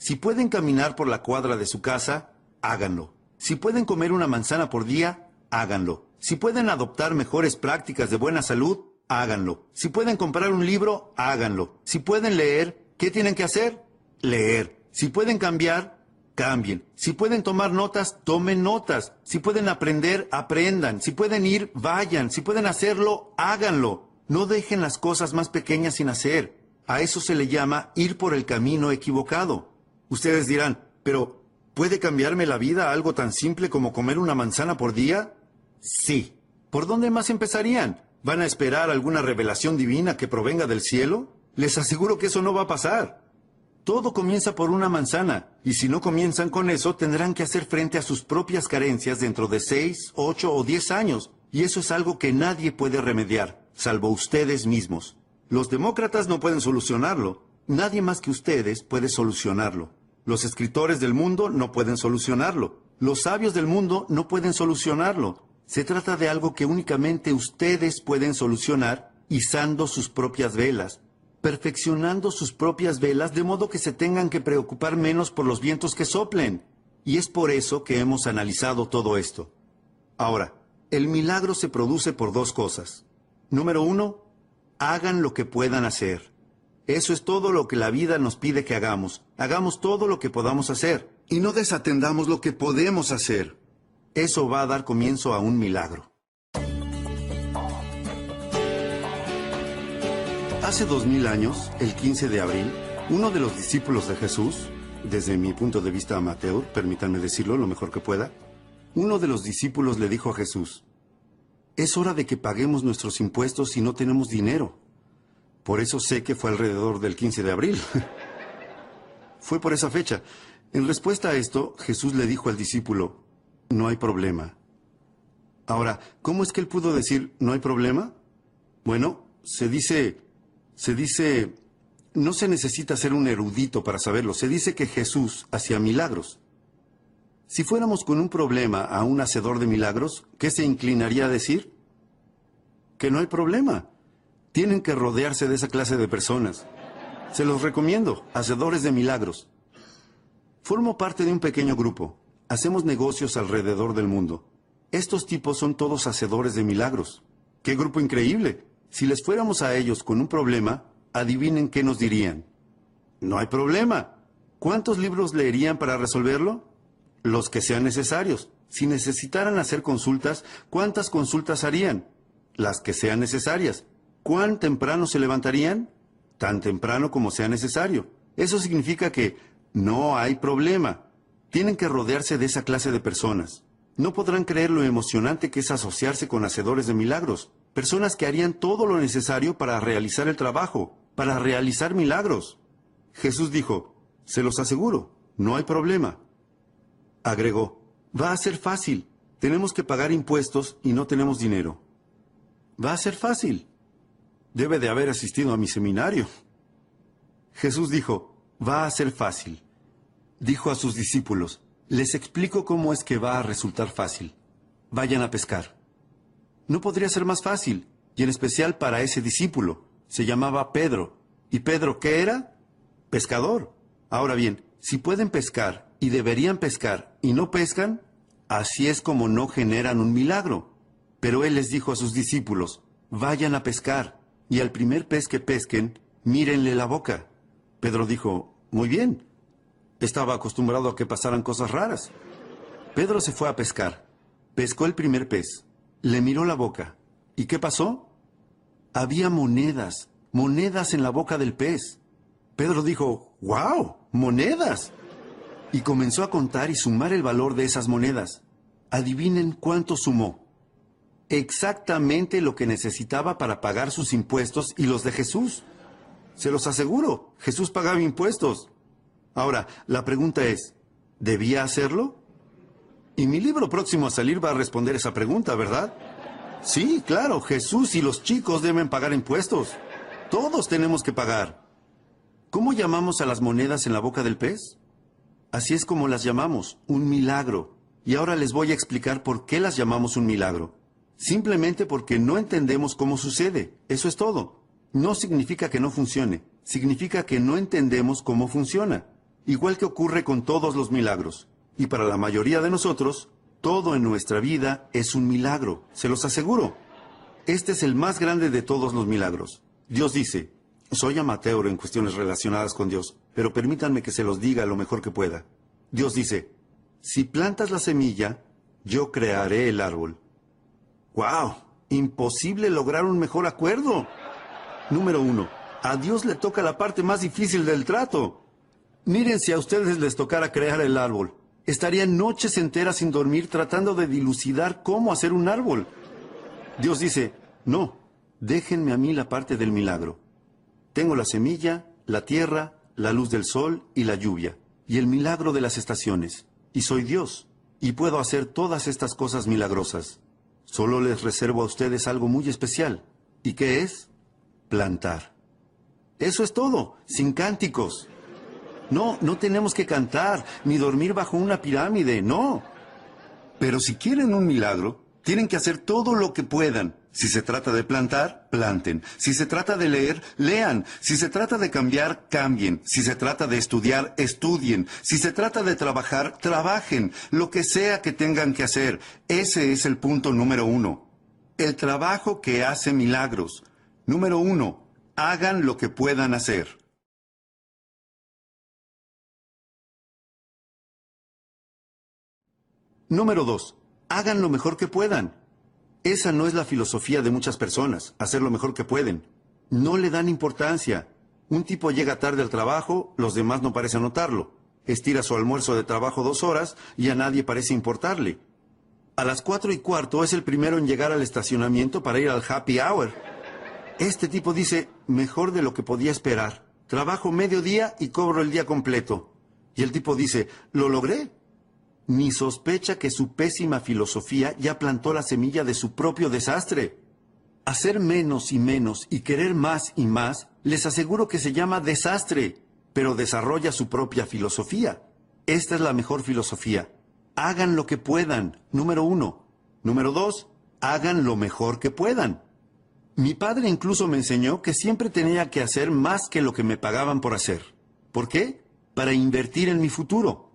Si pueden caminar por la cuadra de su casa, háganlo. Si pueden comer una manzana por día, háganlo. Si pueden adoptar mejores prácticas de buena salud, háganlo. Si pueden comprar un libro, háganlo. Si pueden leer, ¿qué tienen que hacer? Leer. Si pueden cambiar, cambien. Si pueden tomar notas, tomen notas. Si pueden aprender, aprendan. Si pueden ir, vayan. Si pueden hacerlo, háganlo. No dejen las cosas más pequeñas sin hacer. A eso se le llama ir por el camino equivocado. Ustedes dirán, pero ¿puede cambiarme la vida algo tan simple como comer una manzana por día? Sí. ¿Por dónde más empezarían? ¿Van a esperar alguna revelación divina que provenga del cielo? Les aseguro que eso no va a pasar. Todo comienza por una manzana, y si no comienzan con eso, tendrán que hacer frente a sus propias carencias dentro de seis, ocho o diez años, y eso es algo que nadie puede remediar, salvo ustedes mismos. Los demócratas no pueden solucionarlo, nadie más que ustedes puede solucionarlo. Los escritores del mundo no pueden solucionarlo. Los sabios del mundo no pueden solucionarlo. Se trata de algo que únicamente ustedes pueden solucionar izando sus propias velas, perfeccionando sus propias velas de modo que se tengan que preocupar menos por los vientos que soplen. Y es por eso que hemos analizado todo esto. Ahora, el milagro se produce por dos cosas. Número uno, hagan lo que puedan hacer. Eso es todo lo que la vida nos pide que hagamos. Hagamos todo lo que podamos hacer. Y no desatendamos lo que podemos hacer. Eso va a dar comienzo a un milagro. Hace dos mil años, el 15 de abril, uno de los discípulos de Jesús, desde mi punto de vista amateur, permítanme decirlo lo mejor que pueda, uno de los discípulos le dijo a Jesús, es hora de que paguemos nuestros impuestos si no tenemos dinero. Por eso sé que fue alrededor del 15 de abril. fue por esa fecha. En respuesta a esto, Jesús le dijo al discípulo, no hay problema. Ahora, ¿cómo es que él pudo decir, no hay problema? Bueno, se dice, se dice, no se necesita ser un erudito para saberlo, se dice que Jesús hacía milagros. Si fuéramos con un problema a un hacedor de milagros, ¿qué se inclinaría a decir? Que no hay problema. Tienen que rodearse de esa clase de personas. Se los recomiendo, hacedores de milagros. Formo parte de un pequeño grupo. Hacemos negocios alrededor del mundo. Estos tipos son todos hacedores de milagros. ¡Qué grupo increíble! Si les fuéramos a ellos con un problema, adivinen qué nos dirían. No hay problema. ¿Cuántos libros leerían para resolverlo? Los que sean necesarios. Si necesitaran hacer consultas, ¿cuántas consultas harían? Las que sean necesarias. ¿Cuán temprano se levantarían? Tan temprano como sea necesario. Eso significa que no hay problema. Tienen que rodearse de esa clase de personas. No podrán creer lo emocionante que es asociarse con hacedores de milagros. Personas que harían todo lo necesario para realizar el trabajo, para realizar milagros. Jesús dijo, se los aseguro, no hay problema. Agregó, va a ser fácil. Tenemos que pagar impuestos y no tenemos dinero. Va a ser fácil. Debe de haber asistido a mi seminario. Jesús dijo, va a ser fácil. Dijo a sus discípulos, les explico cómo es que va a resultar fácil. Vayan a pescar. No podría ser más fácil, y en especial para ese discípulo. Se llamaba Pedro. ¿Y Pedro qué era? Pescador. Ahora bien, si pueden pescar y deberían pescar y no pescan, así es como no generan un milagro. Pero él les dijo a sus discípulos, vayan a pescar y al primer pez que pesquen, mírenle la boca. Pedro dijo, muy bien. Estaba acostumbrado a que pasaran cosas raras. Pedro se fue a pescar. Pescó el primer pez. Le miró la boca. ¿Y qué pasó? Había monedas, monedas en la boca del pez. Pedro dijo, ¡Wow! ¡Monedas! Y comenzó a contar y sumar el valor de esas monedas. Adivinen cuánto sumó exactamente lo que necesitaba para pagar sus impuestos y los de Jesús. Se los aseguro, Jesús pagaba impuestos. Ahora, la pregunta es, ¿debía hacerlo? Y mi libro próximo a salir va a responder esa pregunta, ¿verdad? Sí, claro, Jesús y los chicos deben pagar impuestos. Todos tenemos que pagar. ¿Cómo llamamos a las monedas en la boca del pez? Así es como las llamamos, un milagro. Y ahora les voy a explicar por qué las llamamos un milagro. Simplemente porque no entendemos cómo sucede. Eso es todo. No significa que no funcione. Significa que no entendemos cómo funciona. igual que ocurre con todos los milagros. Y para la mayoría de nosotros, todo en nuestra vida es un milagro, se los aseguro. Este es el más grande de todos los milagros. Dios dice, soy amateur en cuestiones relacionadas con Dios, pero permítanme que se los diga lo mejor que pueda. Dios dice, si plantas la semilla, yo crearé el árbol. ¡Wow! Imposible lograr un mejor acuerdo. Número uno, a Dios le toca la parte más difícil del trato. Miren si a ustedes les tocara crear el árbol. Estarían noches enteras sin dormir tratando de dilucidar cómo hacer un árbol. Dios dice, no, déjenme a mí la parte del milagro. Tengo la semilla, la tierra, la luz del sol y la lluvia, y el milagro de las estaciones. Y soy Dios, y puedo hacer todas estas cosas milagrosas. Solo les reservo a ustedes algo muy especial. ¿Y qué es? Plantar. Eso es todo, sin cánticos. No, no tenemos que cantar, ni dormir bajo una pirámide, no. Pero si quieren un milagro, tienen que hacer todo lo que puedan. Si se trata de plantar, planten. Si se trata de leer, lean. Si se trata de cambiar, cambien. Si se trata de estudiar, estudien. Si se trata de trabajar, trabajen. Lo que sea que tengan que hacer. Ese es el punto número uno. El trabajo que hace milagros. Número uno, hagan lo que puedan hacer. Número dos, hagan lo mejor que puedan. Esa no es la filosofía de muchas personas, hacer lo mejor que pueden. No le dan importancia. Un tipo llega tarde al trabajo, los demás no parecen notarlo. Estira su almuerzo de trabajo dos horas y a nadie parece importarle. A las cuatro y cuarto es el primero en llegar al estacionamiento para ir al happy hour. Este tipo dice, mejor de lo que podía esperar. Trabajo medio día y cobro el día completo. Y el tipo dice, lo logré ni sospecha que su pésima filosofía ya plantó la semilla de su propio desastre. Hacer menos y menos y querer más y más, les aseguro que se llama desastre, pero desarrolla su propia filosofía. Esta es la mejor filosofía. Hagan lo que puedan, número uno. Número dos, hagan lo mejor que puedan. Mi padre incluso me enseñó que siempre tenía que hacer más que lo que me pagaban por hacer. ¿Por qué? Para invertir en mi futuro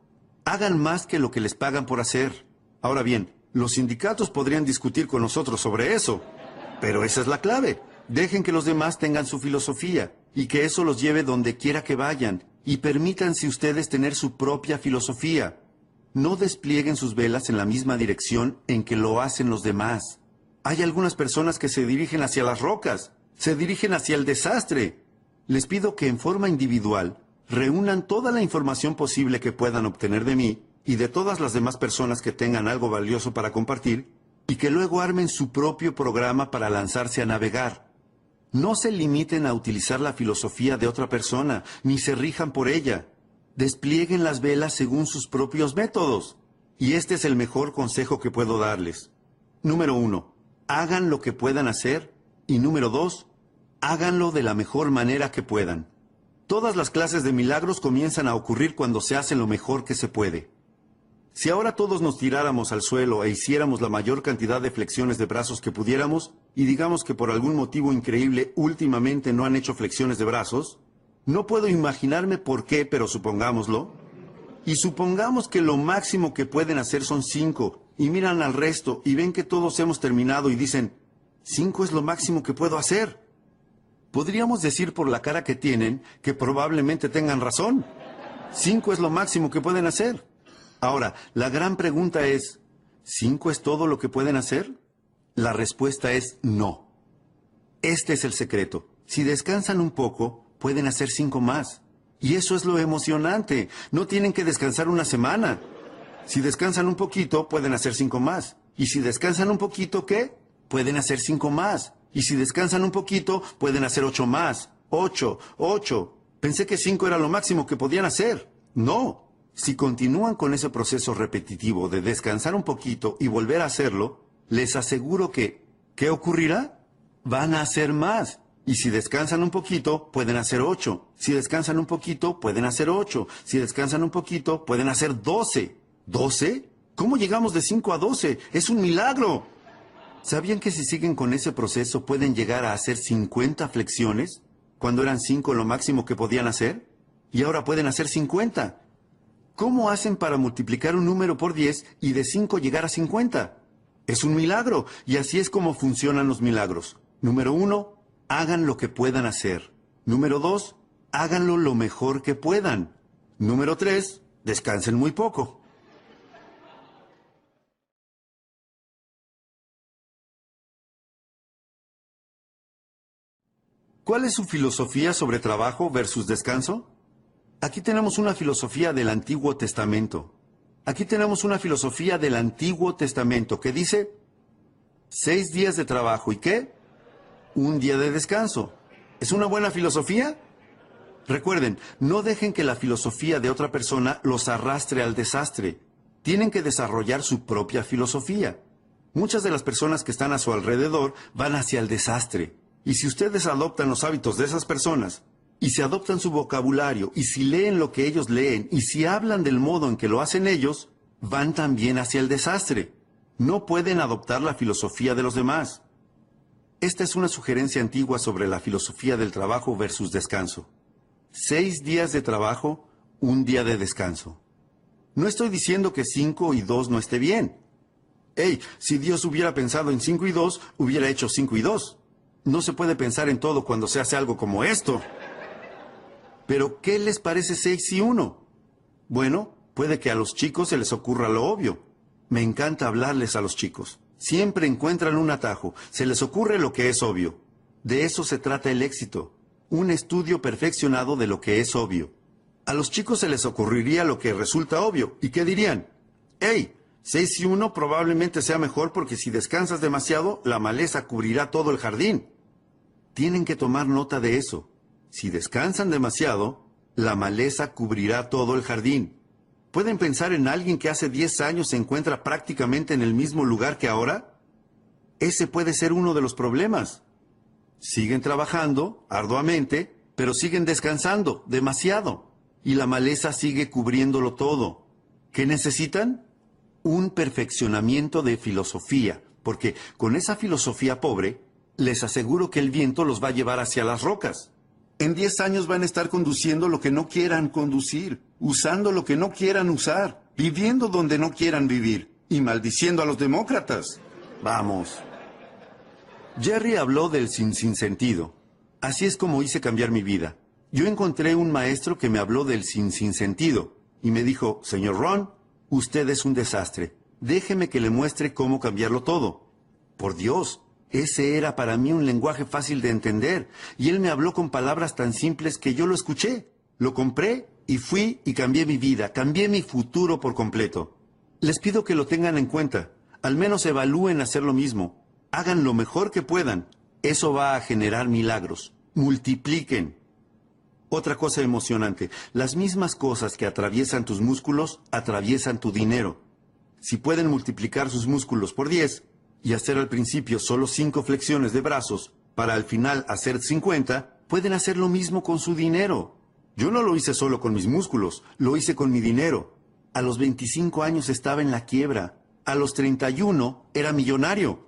hagan más que lo que les pagan por hacer. Ahora bien, los sindicatos podrían discutir con nosotros sobre eso, pero esa es la clave. Dejen que los demás tengan su filosofía y que eso los lleve donde quiera que vayan y permítanse ustedes tener su propia filosofía. No desplieguen sus velas en la misma dirección en que lo hacen los demás. Hay algunas personas que se dirigen hacia las rocas, se dirigen hacia el desastre. Les pido que en forma individual reúnan toda la información posible que puedan obtener de mí y de todas las demás personas que tengan algo valioso para compartir, y que luego armen su propio programa para lanzarse a navegar. No se limiten a utilizar la filosofía de otra persona, ni se rijan por ella. Desplieguen las velas según sus propios métodos. Y este es el mejor consejo que puedo darles. Número uno, hagan lo que puedan hacer. Y número dos, háganlo de la mejor manera que puedan. Todas las clases de milagros comienzan a ocurrir cuando se hace lo mejor que se puede. Si ahora todos nos tiráramos al suelo e hiciéramos la mayor cantidad de flexiones de brazos que pudiéramos, y digamos que por algún motivo increíble últimamente no han hecho flexiones de brazos, no puedo imaginarme por qué, pero supongámoslo, y supongamos que lo máximo que pueden hacer son cinco, y miran al resto y ven que todos hemos terminado y dicen, cinco es lo máximo que puedo hacer. Podríamos decir por la cara que tienen que probablemente tengan razón. Cinco es lo máximo que pueden hacer. Ahora, la gran pregunta es, ¿cinco es todo lo que pueden hacer? La respuesta es no. Este es el secreto. Si descansan un poco, pueden hacer cinco más. Y eso es lo emocionante. No tienen que descansar una semana. Si descansan un poquito, pueden hacer cinco más. Y si descansan un poquito, ¿qué? Pueden hacer cinco más. Y si descansan un poquito, pueden hacer ocho más. Ocho, ocho. Pensé que cinco era lo máximo que podían hacer. No. Si continúan con ese proceso repetitivo de descansar un poquito y volver a hacerlo, les aseguro que, ¿qué ocurrirá? Van a hacer más. Y si descansan un poquito, pueden hacer ocho. Si descansan un poquito, pueden hacer ocho. Si descansan un poquito, pueden hacer doce. ¿Doce? ¿Cómo llegamos de cinco a doce? Es un milagro. ¿Sabían que si siguen con ese proceso pueden llegar a hacer 50 flexiones? Cuando eran 5 lo máximo que podían hacer. Y ahora pueden hacer 50. ¿Cómo hacen para multiplicar un número por 10 y de 5 llegar a 50? Es un milagro, y así es como funcionan los milagros. Número uno, hagan lo que puedan hacer. Número dos, háganlo lo mejor que puedan. Número tres, descansen muy poco. ¿Cuál es su filosofía sobre trabajo versus descanso? Aquí tenemos una filosofía del Antiguo Testamento. Aquí tenemos una filosofía del Antiguo Testamento que dice seis días de trabajo y qué? Un día de descanso. ¿Es una buena filosofía? Recuerden, no dejen que la filosofía de otra persona los arrastre al desastre. Tienen que desarrollar su propia filosofía. Muchas de las personas que están a su alrededor van hacia el desastre. Y si ustedes adoptan los hábitos de esas personas, y si adoptan su vocabulario, y si leen lo que ellos leen, y si hablan del modo en que lo hacen ellos, van también hacia el desastre. No pueden adoptar la filosofía de los demás. Esta es una sugerencia antigua sobre la filosofía del trabajo versus descanso. Seis días de trabajo, un día de descanso. No estoy diciendo que cinco y dos no esté bien. Hey, si Dios hubiera pensado en cinco y dos, hubiera hecho cinco y dos. No se puede pensar en todo cuando se hace algo como esto. Pero, ¿qué les parece seis y uno? Bueno, puede que a los chicos se les ocurra lo obvio. Me encanta hablarles a los chicos. Siempre encuentran un atajo. Se les ocurre lo que es obvio. De eso se trata el éxito. Un estudio perfeccionado de lo que es obvio. A los chicos se les ocurriría lo que resulta obvio. ¿Y qué dirían? ¡Hey! Seis y uno probablemente sea mejor porque si descansas demasiado, la maleza cubrirá todo el jardín. Tienen que tomar nota de eso. Si descansan demasiado, la maleza cubrirá todo el jardín. ¿Pueden pensar en alguien que hace 10 años se encuentra prácticamente en el mismo lugar que ahora? Ese puede ser uno de los problemas. Siguen trabajando arduamente, pero siguen descansando demasiado. Y la maleza sigue cubriéndolo todo. ¿Qué necesitan? Un perfeccionamiento de filosofía, porque con esa filosofía pobre, les aseguro que el viento los va a llevar hacia las rocas. En 10 años van a estar conduciendo lo que no quieran conducir, usando lo que no quieran usar, viviendo donde no quieran vivir y maldiciendo a los demócratas. Vamos. Jerry habló del sin sin sentido. Así es como hice cambiar mi vida. Yo encontré un maestro que me habló del sin sin sentido y me dijo, señor Ron, usted es un desastre. Déjeme que le muestre cómo cambiarlo todo. Por Dios, ese era para mí un lenguaje fácil de entender, y él me habló con palabras tan simples que yo lo escuché, lo compré y fui y cambié mi vida, cambié mi futuro por completo. Les pido que lo tengan en cuenta, al menos evalúen hacer lo mismo, hagan lo mejor que puedan, eso va a generar milagros, multipliquen. Otra cosa emocionante, las mismas cosas que atraviesan tus músculos atraviesan tu dinero. Si pueden multiplicar sus músculos por 10, y hacer al principio solo cinco flexiones de brazos para al final hacer 50, pueden hacer lo mismo con su dinero. Yo no lo hice solo con mis músculos, lo hice con mi dinero. A los 25 años estaba en la quiebra. A los 31 era millonario.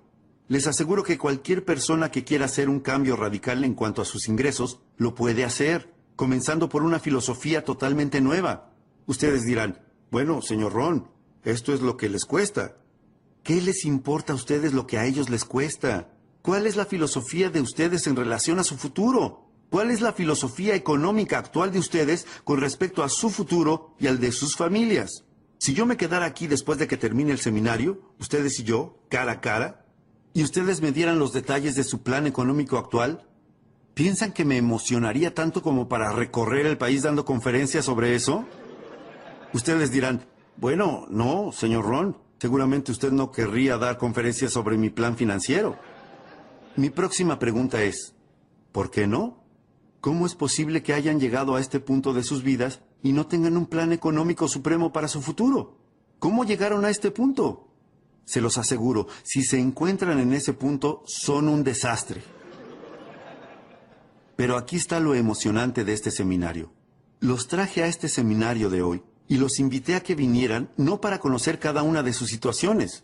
Les aseguro que cualquier persona que quiera hacer un cambio radical en cuanto a sus ingresos, lo puede hacer, comenzando por una filosofía totalmente nueva. Ustedes dirán, bueno, señor Ron, esto es lo que les cuesta. ¿Qué les importa a ustedes lo que a ellos les cuesta? ¿Cuál es la filosofía de ustedes en relación a su futuro? ¿Cuál es la filosofía económica actual de ustedes con respecto a su futuro y al de sus familias? Si yo me quedara aquí después de que termine el seminario, ustedes y yo, cara a cara, y ustedes me dieran los detalles de su plan económico actual, ¿piensan que me emocionaría tanto como para recorrer el país dando conferencias sobre eso? Ustedes dirán, bueno, no, señor Ron, Seguramente usted no querría dar conferencias sobre mi plan financiero. Mi próxima pregunta es, ¿por qué no? ¿Cómo es posible que hayan llegado a este punto de sus vidas y no tengan un plan económico supremo para su futuro? ¿Cómo llegaron a este punto? Se los aseguro, si se encuentran en ese punto, son un desastre. Pero aquí está lo emocionante de este seminario. Los traje a este seminario de hoy y los invité a que vinieran no para conocer cada una de sus situaciones.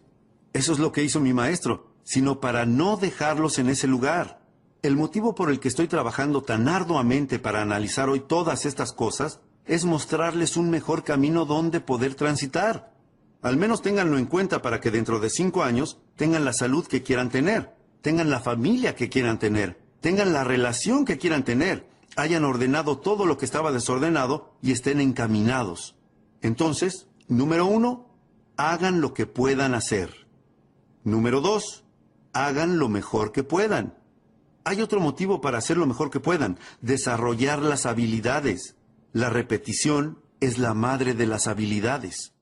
Eso es lo que hizo mi maestro, sino para no dejarlos en ese lugar. El motivo por el que estoy trabajando tan arduamente para analizar hoy todas estas cosas es mostrarles un mejor camino donde poder transitar. Al menos ténganlo en cuenta para que dentro de cinco años tengan la salud que quieran tener, tengan la familia que quieran tener, tengan la relación que quieran tener, hayan ordenado todo lo que estaba desordenado y estén encaminados. Entonces, número uno, hagan lo que puedan hacer. Número dos, hagan lo mejor que puedan. Hay otro motivo para hacer lo mejor que puedan, desarrollar las habilidades. La repetición es la madre de las habilidades.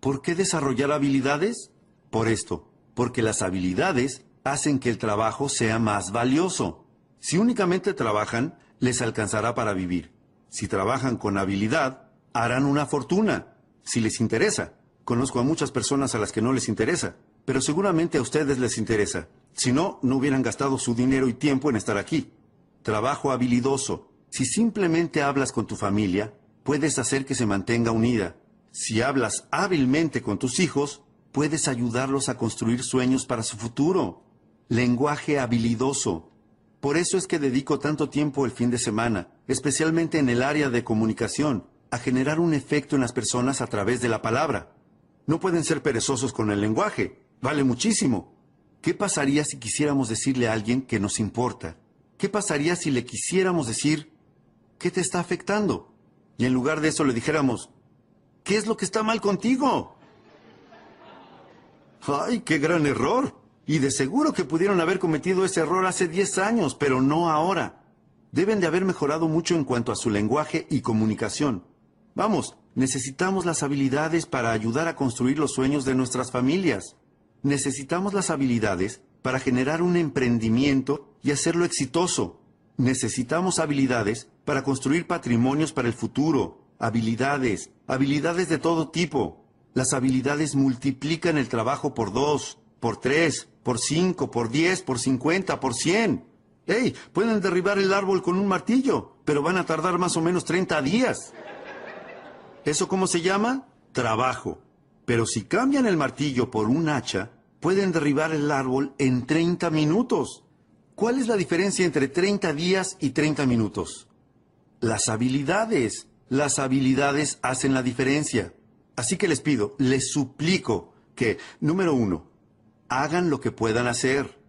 ¿Por qué desarrollar habilidades? Por esto, porque las habilidades hacen que el trabajo sea más valioso. Si únicamente trabajan, les alcanzará para vivir. Si trabajan con habilidad, harán una fortuna, si les interesa. Conozco a muchas personas a las que no les interesa, pero seguramente a ustedes les interesa. Si no, no hubieran gastado su dinero y tiempo en estar aquí. Trabajo habilidoso. Si simplemente hablas con tu familia, puedes hacer que se mantenga unida. Si hablas hábilmente con tus hijos, puedes ayudarlos a construir sueños para su futuro. Lenguaje habilidoso. Por eso es que dedico tanto tiempo el fin de semana, especialmente en el área de comunicación, a generar un efecto en las personas a través de la palabra. No pueden ser perezosos con el lenguaje. Vale muchísimo. ¿Qué pasaría si quisiéramos decirle a alguien que nos importa? ¿Qué pasaría si le quisiéramos decir, ¿qué te está afectando? Y en lugar de eso le dijéramos, ¿qué es lo que está mal contigo? ¡Ay, qué gran error! Y de seguro que pudieron haber cometido ese error hace 10 años, pero no ahora. Deben de haber mejorado mucho en cuanto a su lenguaje y comunicación. Vamos, necesitamos las habilidades para ayudar a construir los sueños de nuestras familias. Necesitamos las habilidades para generar un emprendimiento y hacerlo exitoso. Necesitamos habilidades para construir patrimonios para el futuro. Habilidades, habilidades de todo tipo. Las habilidades multiplican el trabajo por dos, por tres, por cinco, por diez, por cincuenta, por cien. ¡Ey! Pueden derribar el árbol con un martillo, pero van a tardar más o menos 30 días. ¿Eso cómo se llama? Trabajo. Pero si cambian el martillo por un hacha, pueden derribar el árbol en 30 minutos. ¿Cuál es la diferencia entre 30 días y 30 minutos? Las habilidades. Las habilidades hacen la diferencia. Así que les pido, les suplico que, número uno, hagan lo que puedan hacer.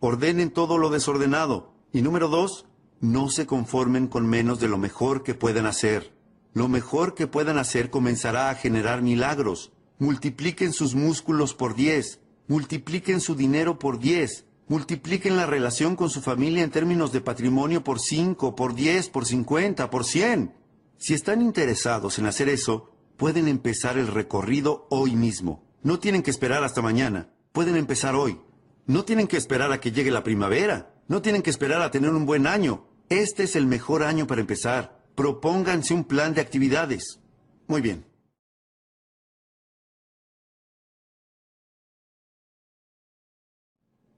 Ordenen todo lo desordenado. Y número dos, no se conformen con menos de lo mejor que puedan hacer lo mejor que puedan hacer comenzará a generar milagros. Multipliquen sus músculos por 10, multipliquen su dinero por 10, multipliquen la relación con su familia en términos de patrimonio por 5, por 10, por 50, por 100. Si están interesados en hacer eso, pueden empezar el recorrido hoy mismo. No tienen que esperar hasta mañana, pueden empezar hoy. No tienen que esperar a que llegue la primavera, no tienen que esperar a tener un buen año. Este es el mejor año para empezar propónganse un plan de actividades. Muy bien.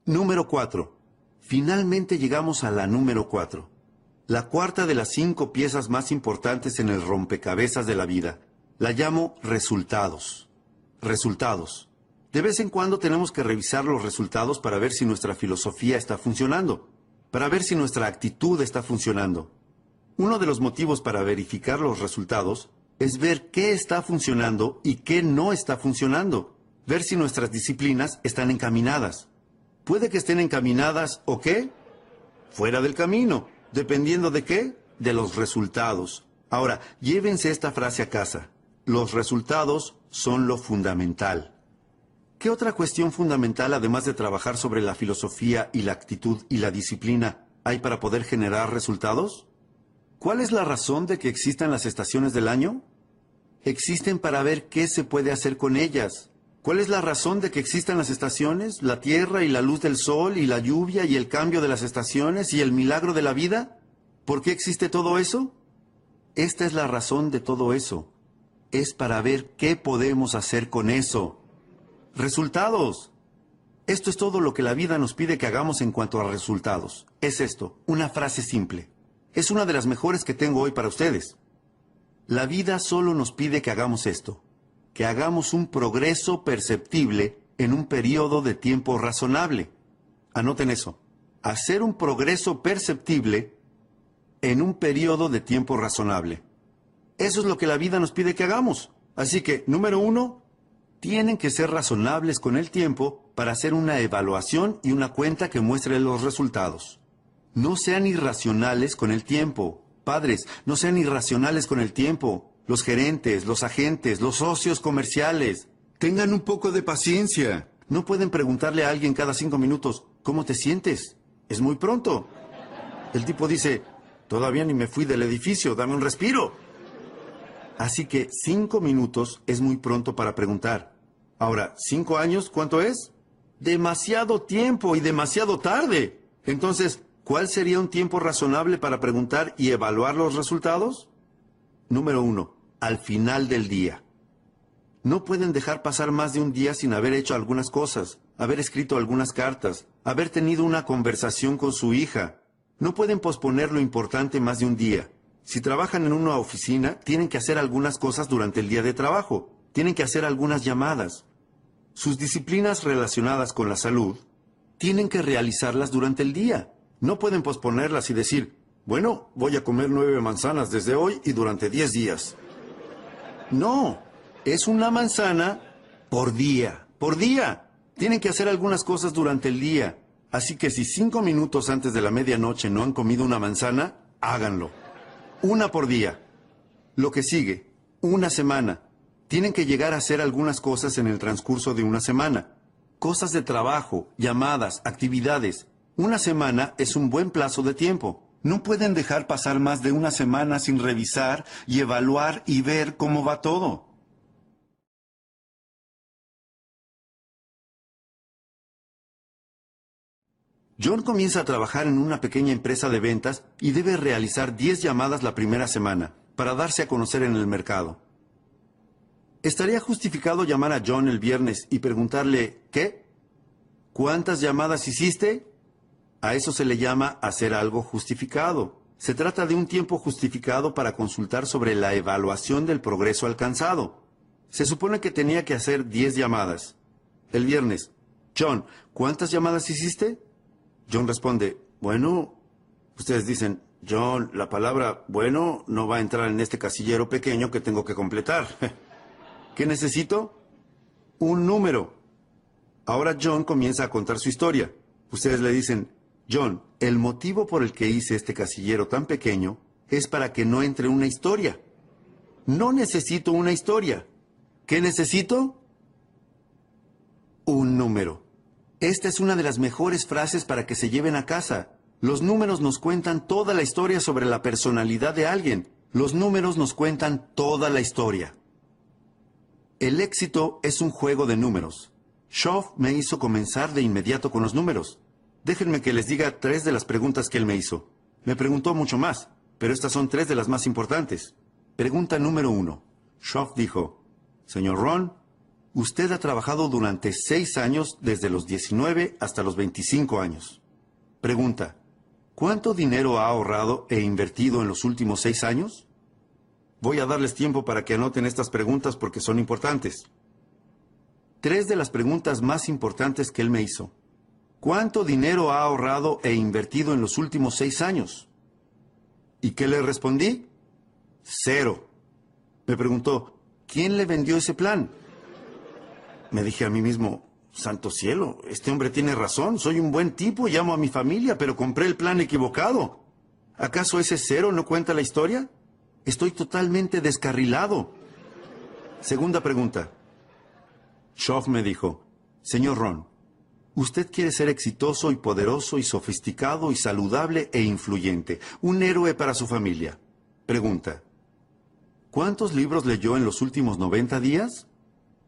Número 4. Finalmente llegamos a la número 4. La cuarta de las cinco piezas más importantes en el rompecabezas de la vida. La llamo resultados. Resultados. De vez en cuando tenemos que revisar los resultados para ver si nuestra filosofía está funcionando, para ver si nuestra actitud está funcionando. Uno de los motivos para verificar los resultados es ver qué está funcionando y qué no está funcionando. Ver si nuestras disciplinas están encaminadas. Puede que estén encaminadas o qué? Fuera del camino. Dependiendo de qué? De los resultados. Ahora, llévense esta frase a casa. Los resultados son lo fundamental. ¿Qué otra cuestión fundamental, además de trabajar sobre la filosofía y la actitud y la disciplina, hay para poder generar resultados? ¿Cuál es la razón de que existan las estaciones del año? Existen para ver qué se puede hacer con ellas. ¿Cuál es la razón de que existan las estaciones, la tierra y la luz del sol y la lluvia y el cambio de las estaciones y el milagro de la vida? ¿Por qué existe todo eso? Esta es la razón de todo eso. Es para ver qué podemos hacer con eso. Resultados. Esto es todo lo que la vida nos pide que hagamos en cuanto a resultados. Es esto, una frase simple es una de las mejores que tengo hoy para ustedes. La vida solo nos pide que hagamos esto, que hagamos un progreso perceptible en un periodo de tiempo razonable. Anoten eso. hacer un progreso perceptible en un periodo de tiempo razonable. Eso es lo que la vida nos pide que hagamos. Así que, número uno, tienen que ser razonables con el tiempo para hacer una evaluación y una cuenta que muestre los resultados. No sean irracionales con el tiempo. Padres, no sean irracionales con el tiempo. Los gerentes, los agentes, los socios comerciales. Tengan un poco de paciencia. No pueden preguntarle a alguien cada cinco minutos, ¿cómo te sientes? Es muy pronto. El tipo dice, todavía ni me fui del edificio, dame un respiro. Así que cinco minutos es muy pronto para preguntar. Ahora, ¿cinco años cuánto es? Demasiado tiempo y demasiado tarde. Entonces, ¿cuál sería un tiempo razonable para preguntar y evaluar los resultados? Número uno, al final del día. No pueden dejar pasar más de un día sin haber hecho algunas cosas, haber escrito algunas cartas, haber tenido una conversación con su hija. No pueden posponer lo importante más de un día. Si trabajan en una oficina, tienen que hacer algunas cosas durante el día de trabajo. Tienen que hacer algunas llamadas. Sus disciplinas relacionadas con la salud, tienen que realizarlas durante el día. No pueden posponerlas y decir, bueno, voy a comer nueve manzanas desde hoy y durante diez días. No, es una manzana por día, por día. Tienen que hacer algunas cosas durante el día. Así que si cinco minutos antes de la medianoche no han comido una manzana, háganlo. Una por día. Lo que sigue, una semana. Tienen que llegar a hacer algunas cosas en el transcurso de una semana. Cosas de trabajo, llamadas, actividades. Una semana es un buen plazo de tiempo. No pueden dejar pasar más de una semana sin revisar y evaluar y ver cómo va todo. John comienza a trabajar en una pequeña empresa de ventas y debe realizar 10 llamadas la primera semana para darse a conocer en el mercado. ¿Estaría justificado llamar a John el viernes y preguntarle, ¿qué? ¿Cuántas llamadas hiciste? A eso se le llama hacer algo justificado. Se trata de un tiempo justificado para consultar sobre la evaluación del progreso alcanzado. Se supone que tenía que hacer 10 llamadas. El viernes, John, ¿cuántas llamadas hiciste? John responde, bueno, ustedes dicen, John, la palabra bueno no va a entrar en este casillero pequeño que tengo que completar. ¿Qué necesito? Un número. Ahora John comienza a contar su historia. Ustedes le dicen, John, el motivo por el que hice este casillero tan pequeño es para que no entre una historia. No necesito una historia. ¿Qué necesito? Un número. Esta es una de las mejores frases para que se lleven a casa. Los números nos cuentan toda la historia sobre la personalidad de alguien. Los números nos cuentan toda la historia. El éxito es un juego de números. Schoff me hizo comenzar de inmediato con los números. Déjenme que les diga tres de las preguntas que él me hizo. Me preguntó mucho más, pero estas son tres de las más importantes. Pregunta número uno. Schoff dijo, Señor Ron, Usted ha trabajado durante seis años desde los 19 hasta los 25 años. Pregunta, ¿cuánto dinero ha ahorrado e invertido en los últimos seis años? Voy a darles tiempo para que anoten estas preguntas porque son importantes. Tres de las preguntas más importantes que él me hizo. ¿Cuánto dinero ha ahorrado e invertido en los últimos seis años? ¿Y qué le respondí? Cero. Me preguntó, ¿quién le vendió ese plan? Me dije a mí mismo, santo cielo, este hombre tiene razón, soy un buen tipo, llamo a mi familia, pero compré el plan equivocado. ¿Acaso ese cero no cuenta la historia? Estoy totalmente descarrilado. Segunda pregunta. Schoff me dijo, Señor Ron, usted quiere ser exitoso y poderoso y sofisticado y saludable e influyente, un héroe para su familia. Pregunta, ¿cuántos libros leyó en los últimos 90 días?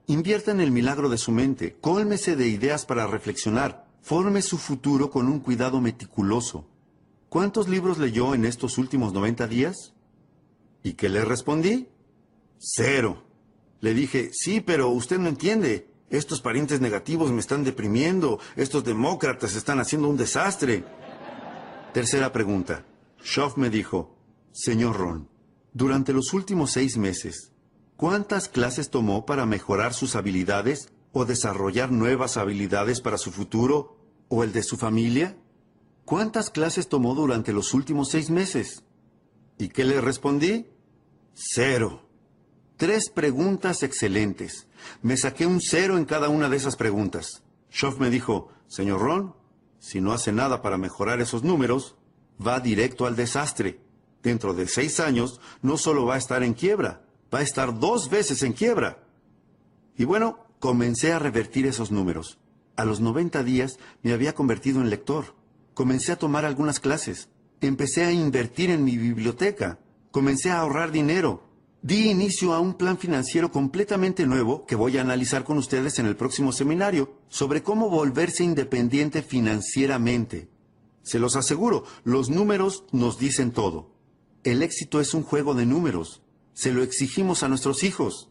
Invierta en el milagro de su mente, cólmese de ideas para reflexionar, forme su futuro con un cuidado meticuloso. ¿Cuántos libros leyó en estos últimos 90 días? ¿Y qué le respondí? Cero. Le dije, sí, pero usted no entiende. Estos parientes negativos me están deprimiendo. Estos demócratas están haciendo un desastre. Tercera pregunta. Schoff me dijo, Señor Ron, durante los últimos seis meses, ¿Cuántas clases tomó para mejorar sus habilidades o desarrollar nuevas habilidades para su futuro o el de su familia? ¿cuántas clases tomó durante los últimos seis meses? ¿Y qué le respondí? Cero. Tres preguntas excelentes. Me saqué un cero en cada una de esas preguntas. Schoff me dijo, señor Ron, si no hace nada para mejorar esos números, va directo al desastre. Dentro de seis años, no solo va a estar en quiebra, va a estar dos veces en quiebra. Y bueno, comencé a revertir esos números. A los 90 días me había convertido en lector. Comencé a tomar algunas clases. Empecé a invertir en mi biblioteca. Comencé a ahorrar dinero. Di inicio a un plan financiero completamente nuevo que voy a analizar con ustedes en el próximo seminario sobre cómo volverse independiente financieramente. Se los aseguro, los números nos dicen todo. El éxito es un juego de números. Se lo exigimos a nuestros hijos.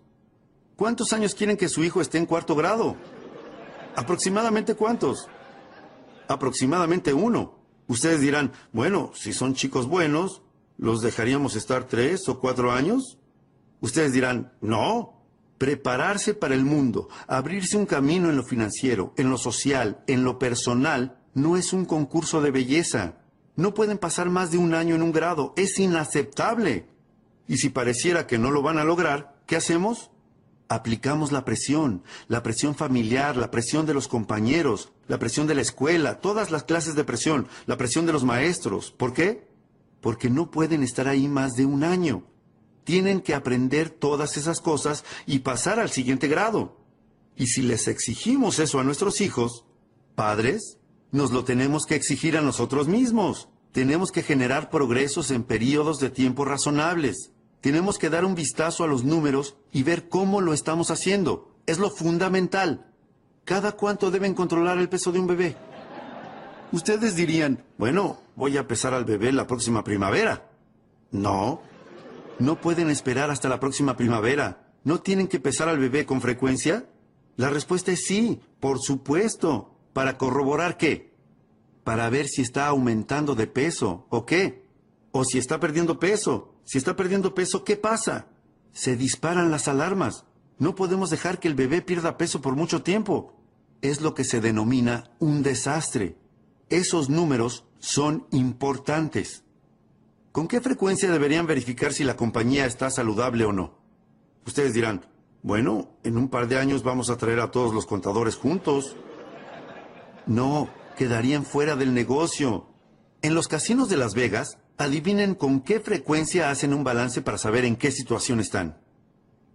¿Cuántos años quieren que su hijo esté en cuarto grado? ¿Aproximadamente cuántos? Aproximadamente uno. Ustedes dirán, bueno, si son chicos buenos, ¿los dejaríamos estar tres o cuatro años? Ustedes dirán, no. Prepararse para el mundo, abrirse un camino en lo financiero, en lo social, en lo personal, no es un concurso de belleza. No pueden pasar más de un año en un grado. Es inaceptable. Y si pareciera que no lo van a lograr, ¿qué hacemos? aplicamos la presión, la presión familiar, la presión de los compañeros, la presión de la escuela, todas las clases de presión, la presión de los maestros. ¿Por qué? Porque no pueden estar ahí más de un año. Tienen que aprender todas esas cosas y pasar al siguiente grado. Y si les exigimos eso a nuestros hijos, padres, nos lo tenemos que exigir a nosotros mismos. Tenemos que generar progresos en periodos de tiempo razonables. Tenemos que dar un vistazo a los números y ver cómo lo estamos haciendo. Es lo fundamental. ¿Cada cuánto deben controlar el peso de un bebé? Ustedes dirían, bueno, voy a pesar al bebé la próxima primavera. No, no pueden esperar hasta la próxima primavera. ¿No tienen que pesar al bebé con frecuencia? La respuesta es sí, por supuesto. ¿Para corroborar qué? Para ver si está aumentando de peso o qué. O si está perdiendo peso. Si está perdiendo peso, ¿qué pasa? Se disparan las alarmas. No podemos dejar que el bebé pierda peso por mucho tiempo. Es lo que se denomina un desastre. Esos números son importantes. ¿Con qué frecuencia deberían verificar si la compañía está saludable o no? Ustedes dirán, bueno, en un par de años vamos a traer a todos los contadores juntos. No, quedarían fuera del negocio. En los casinos de Las Vegas, Adivinen con qué frecuencia hacen un balance para saber en qué situación están.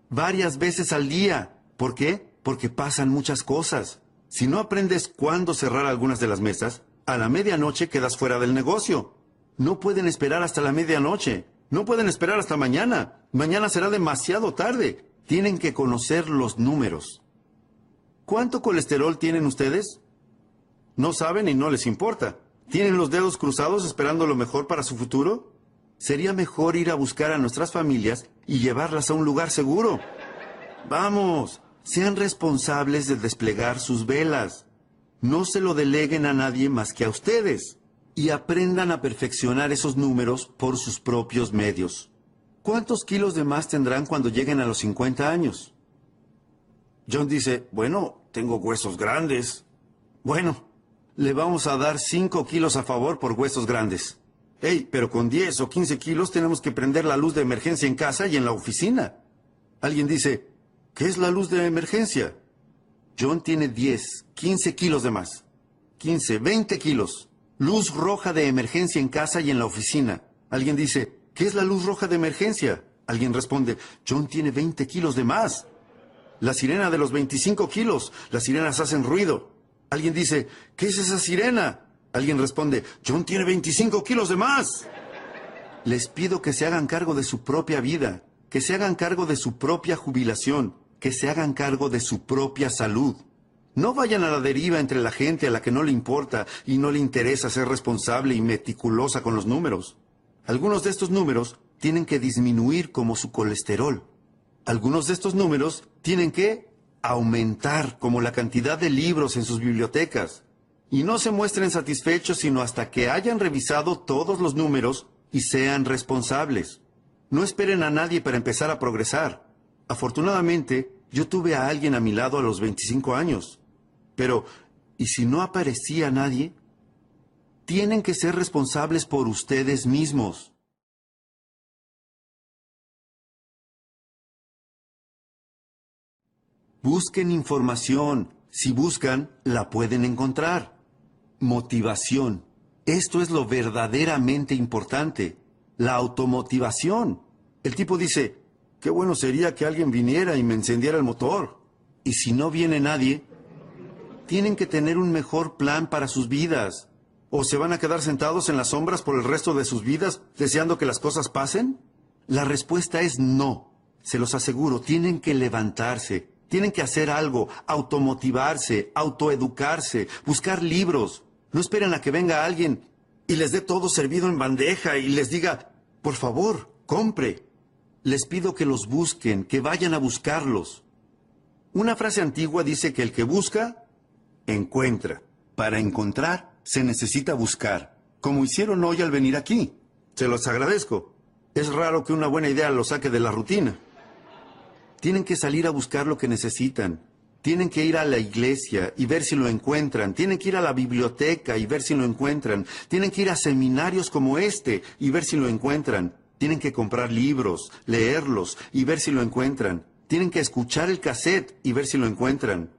Varias veces al día. ¿Por qué? Porque pasan muchas cosas. Si no aprendes cuándo cerrar algunas de las mesas, a la medianoche quedas fuera del negocio. No pueden esperar hasta la medianoche. No pueden esperar hasta mañana. Mañana será demasiado tarde. Tienen que conocer los números. ¿Cuánto colesterol tienen ustedes? No saben y no les importa. ¿Tienen los dedos cruzados esperando lo mejor para su futuro? Sería mejor ir a buscar a nuestras familias y llevarlas a un lugar seguro. Vamos, sean responsables de desplegar sus velas. No se lo deleguen a nadie más que a ustedes. Y aprendan a perfeccionar esos números por sus propios medios. ¿Cuántos kilos de más tendrán cuando lleguen a los 50 años? John dice, bueno, tengo huesos grandes. Bueno, le vamos a dar 5 kilos a favor por huesos grandes. Hey, pero con 10 o 15 kilos tenemos que prender la luz de emergencia en casa y en la oficina. Alguien dice, ¿qué es la luz de emergencia? John tiene 10, 15 kilos de más. 15, 20 kilos. Luz roja de emergencia en casa y en la oficina. Alguien dice, ¿qué es la luz roja de emergencia? Alguien responde, John tiene 20 kilos de más. La sirena de los 25 kilos. Las sirenas hacen ruido. Alguien dice, ¿qué es esa sirena? Alguien responde, John tiene 25 kilos de más. Les pido que se hagan cargo de su propia vida, que se hagan cargo de su propia jubilación, que se hagan cargo de su propia salud. No vayan a la deriva entre la gente a la que no le importa y no le interesa ser responsable y meticulosa con los números. Algunos de estos números tienen que disminuir como su colesterol. Algunos de estos números tienen que aumentar como la cantidad de libros en sus bibliotecas. Y no se muestren satisfechos sino hasta que hayan revisado todos los números y sean responsables. No esperen a nadie para empezar a progresar. Afortunadamente, yo tuve a alguien a mi lado a los 25 años. Pero, ¿y si no aparecía nadie? tienen que ser responsables por ustedes mismos. Busquen información. Si buscan, la pueden encontrar. Motivación. Esto es lo verdaderamente importante. La automotivación. El tipo dice, qué bueno sería que alguien viniera y me encendiera el motor. Y si no viene nadie, tienen que tener un mejor plan para sus vidas. ¿O se van a quedar sentados en las sombras por el resto de sus vidas deseando que las cosas pasen? La respuesta es no. Se los aseguro, tienen que levantarse, tienen que hacer algo, automotivarse, autoeducarse, buscar libros. No esperen a que venga alguien y les dé todo servido en bandeja y les diga, por favor, compre. Les pido que los busquen, que vayan a buscarlos. Una frase antigua dice que el que busca, encuentra. Para encontrar, se necesita buscar, como hicieron hoy al venir aquí. Se los agradezco. Es raro que una buena idea lo saque de la rutina. Tienen que salir a buscar lo que necesitan. Tienen que ir a la iglesia y ver si lo encuentran. Tienen que ir a la biblioteca y ver si lo encuentran. Tienen que ir a seminarios como este y ver si lo encuentran. Tienen que comprar libros, leerlos y ver si lo encuentran. Tienen que escuchar el cassette y ver si lo encuentran.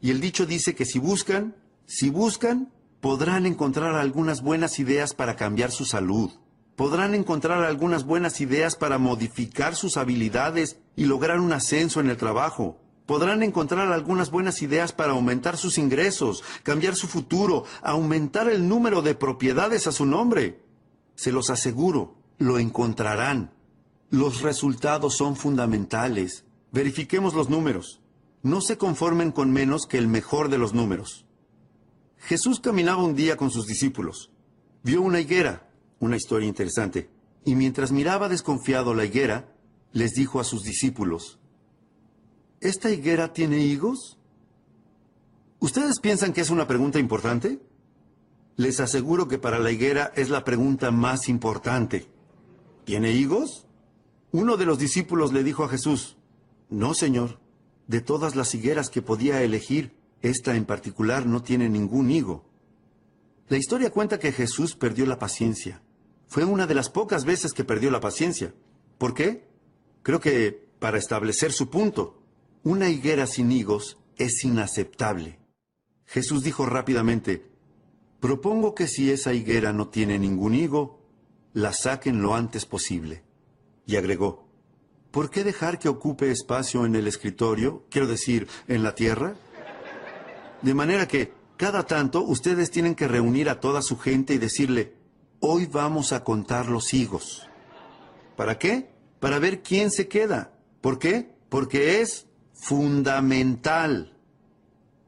Y el dicho dice que si buscan, si buscan, podrán encontrar algunas buenas ideas para cambiar su salud podrán encontrar algunas buenas ideas para modificar sus habilidades y lograr un ascenso en el trabajo. Podrán encontrar algunas buenas ideas para aumentar sus ingresos, cambiar su futuro, aumentar el número de propiedades a su nombre. Se los aseguro, lo encontrarán. Los resultados son fundamentales. Verifiquemos los números. No se conformen con menos que el mejor de los números. Jesús caminaba un día con sus discípulos. Vio una higuera una historia interesante. Y mientras miraba desconfiado la higuera, les dijo a sus discípulos, ¿Esta higuera tiene higos? ¿Ustedes piensan que es una pregunta importante? Les aseguro que para la higuera es la pregunta más importante. ¿Tiene higos? Uno de los discípulos le dijo a Jesús, No, Señor, de todas las higueras que podía elegir, esta en particular no tiene ningún higo. La historia cuenta que Jesús perdió la paciencia fue una de las pocas veces que perdió la paciencia. ¿Por qué? Creo que para establecer su punto. Una higuera sin higos es inaceptable. Jesús dijo rápidamente, propongo que si esa higuera no tiene ningún higo, la saquen lo antes posible. Y agregó, ¿por qué dejar que ocupe espacio en el escritorio, quiero decir, en la tierra? De manera que, cada tanto, ustedes tienen que reunir a toda su gente y decirle, Hoy vamos a contar los higos. ¿Para qué? Para ver quién se queda. ¿Por qué? Porque es fundamental.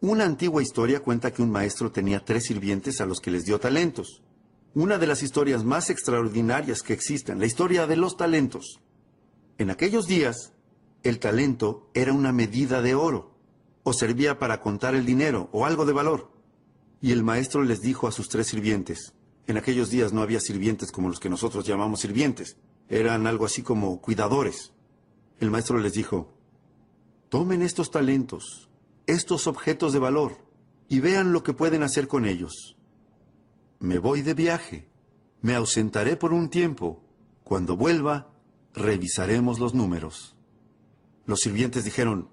Una antigua historia cuenta que un maestro tenía tres sirvientes a los que les dio talentos. Una de las historias más extraordinarias que existen, la historia de los talentos. En aquellos días, el talento era una medida de oro, o servía para contar el dinero, o algo de valor. Y el maestro les dijo a sus tres sirvientes, en aquellos días no había sirvientes como los que nosotros llamamos sirvientes. Eran algo así como cuidadores. El maestro les dijo, tomen estos talentos, estos objetos de valor, y vean lo que pueden hacer con ellos. Me voy de viaje, me ausentaré por un tiempo. Cuando vuelva, revisaremos los números. Los sirvientes dijeron,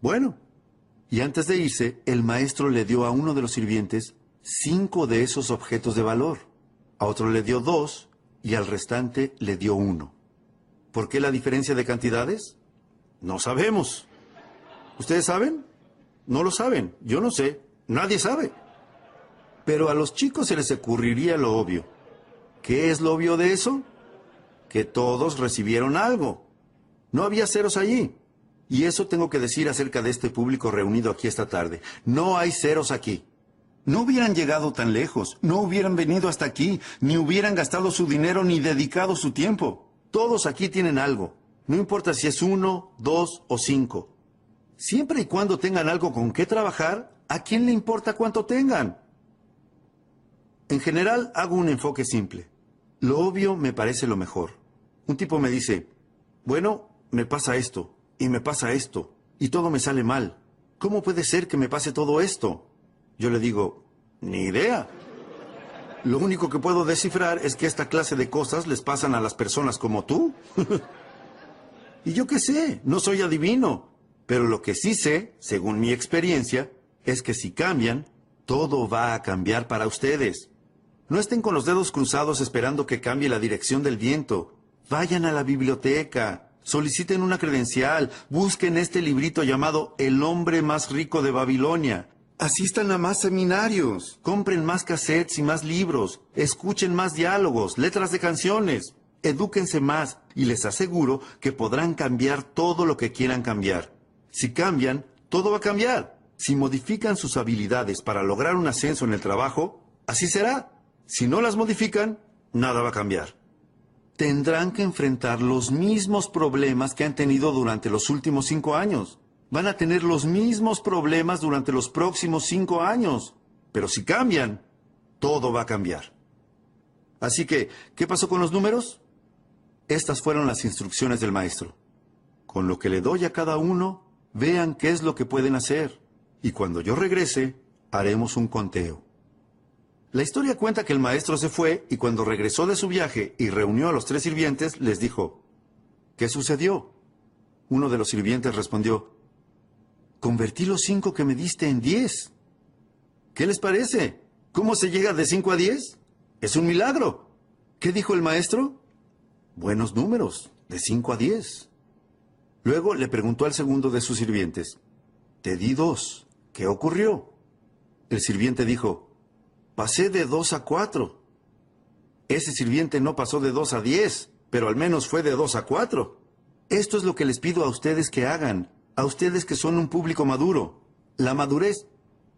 bueno. Y antes de irse, el maestro le dio a uno de los sirvientes cinco de esos objetos de valor a otro le dio dos y al restante le dio uno. ¿Por qué la diferencia de cantidades? No sabemos. ¿Ustedes saben? No lo saben. Yo no sé. Nadie sabe. Pero a los chicos se les ocurriría lo obvio. ¿Qué es lo obvio de eso? Que todos recibieron algo. No había ceros allí. Y eso tengo que decir acerca de este público reunido aquí esta tarde. No hay ceros aquí. No hubieran llegado tan lejos, no hubieran venido hasta aquí, ni hubieran gastado su dinero ni dedicado su tiempo. Todos aquí tienen algo. No importa si es uno, dos o cinco. Siempre y cuando tengan algo con qué trabajar, ¿a quién le importa cuánto tengan? En general hago un enfoque simple. Lo obvio me parece lo mejor. Un tipo me dice, bueno, me pasa esto, y me pasa esto, y todo me sale mal. ¿Cómo puede ser que me pase todo esto? Yo le digo, ni idea. Lo único que puedo descifrar es que esta clase de cosas les pasan a las personas como tú. y yo qué sé, no soy adivino. Pero lo que sí sé, según mi experiencia, es que si cambian, todo va a cambiar para ustedes. No estén con los dedos cruzados esperando que cambie la dirección del viento. Vayan a la biblioteca, soliciten una credencial, busquen este librito llamado El hombre más rico de Babilonia. Asistan a más seminarios, compren más cassettes y más libros, escuchen más diálogos, letras de canciones, edúquense más y les aseguro que podrán cambiar todo lo que quieran cambiar. Si cambian, todo va a cambiar. Si modifican sus habilidades para lograr un ascenso en el trabajo, así será. Si no las modifican, nada va a cambiar. Tendrán que enfrentar los mismos problemas que han tenido durante los últimos cinco años. Van a tener los mismos problemas durante los próximos cinco años. Pero si cambian, todo va a cambiar. Así que, ¿qué pasó con los números? Estas fueron las instrucciones del maestro. Con lo que le doy a cada uno, vean qué es lo que pueden hacer. Y cuando yo regrese, haremos un conteo. La historia cuenta que el maestro se fue y cuando regresó de su viaje y reunió a los tres sirvientes, les dijo, ¿qué sucedió? Uno de los sirvientes respondió, convertí los cinco que me diste en diez. ¿Qué les parece? ¿Cómo se llega de cinco a diez? Es un milagro. ¿Qué dijo el maestro? Buenos números, de cinco a diez. Luego le preguntó al segundo de sus sirvientes, Te di dos, ¿qué ocurrió? El sirviente dijo, Pasé de dos a cuatro. Ese sirviente no pasó de dos a diez, pero al menos fue de dos a cuatro. Esto es lo que les pido a ustedes que hagan, a ustedes que son un público maduro. La madurez.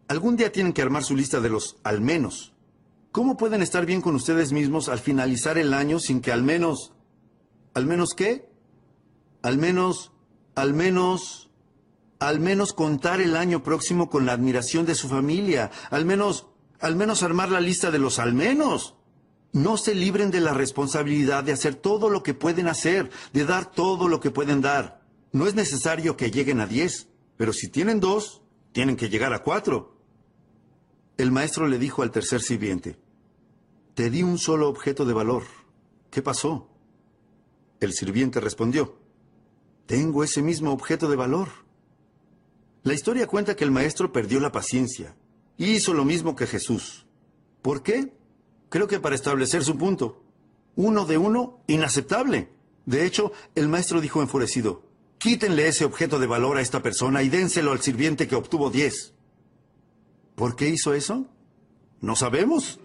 Algún día tienen que armar su lista de los al menos. ¿Cómo pueden estar bien con ustedes mismos al finalizar el año sin que al menos... ¿Al menos qué? Al menos al menos, al menos contar el año próximo con la admiración de su familia, al menos, al menos armar la lista de los al menos. No se libren de la responsabilidad de hacer todo lo que pueden hacer, de dar todo lo que pueden dar. No es necesario que lleguen a diez, pero si tienen dos, tienen que llegar a cuatro. El maestro le dijo al tercer sirviente, Te di un solo objeto de valor. ¿Qué pasó? El sirviente respondió, tengo ese mismo objeto de valor. La historia cuenta que el maestro perdió la paciencia y hizo lo mismo que Jesús. ¿Por qué? Creo que para establecer su punto. Uno de uno, inaceptable. De hecho, el maestro dijo enfurecido, quítenle ese objeto de valor a esta persona y dénselo al sirviente que obtuvo diez. ¿Por qué hizo eso? No sabemos.